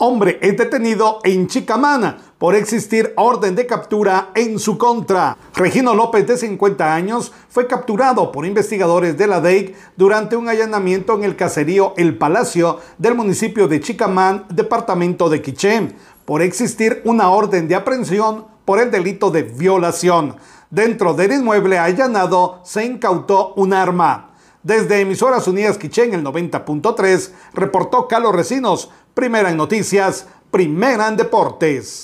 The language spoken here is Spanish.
Hombre es detenido en Chicamana por existir orden de captura en su contra. Regino López, de 50 años, fue capturado por investigadores de la DEIC durante un allanamiento en el caserío El Palacio del municipio de Chicamán, departamento de Quiché, por existir una orden de aprehensión por el delito de violación. Dentro del inmueble allanado se incautó un arma. Desde Emisoras Unidas Quiché en el 90.3, reportó Carlos Recinos, primera en noticias, primera en deportes.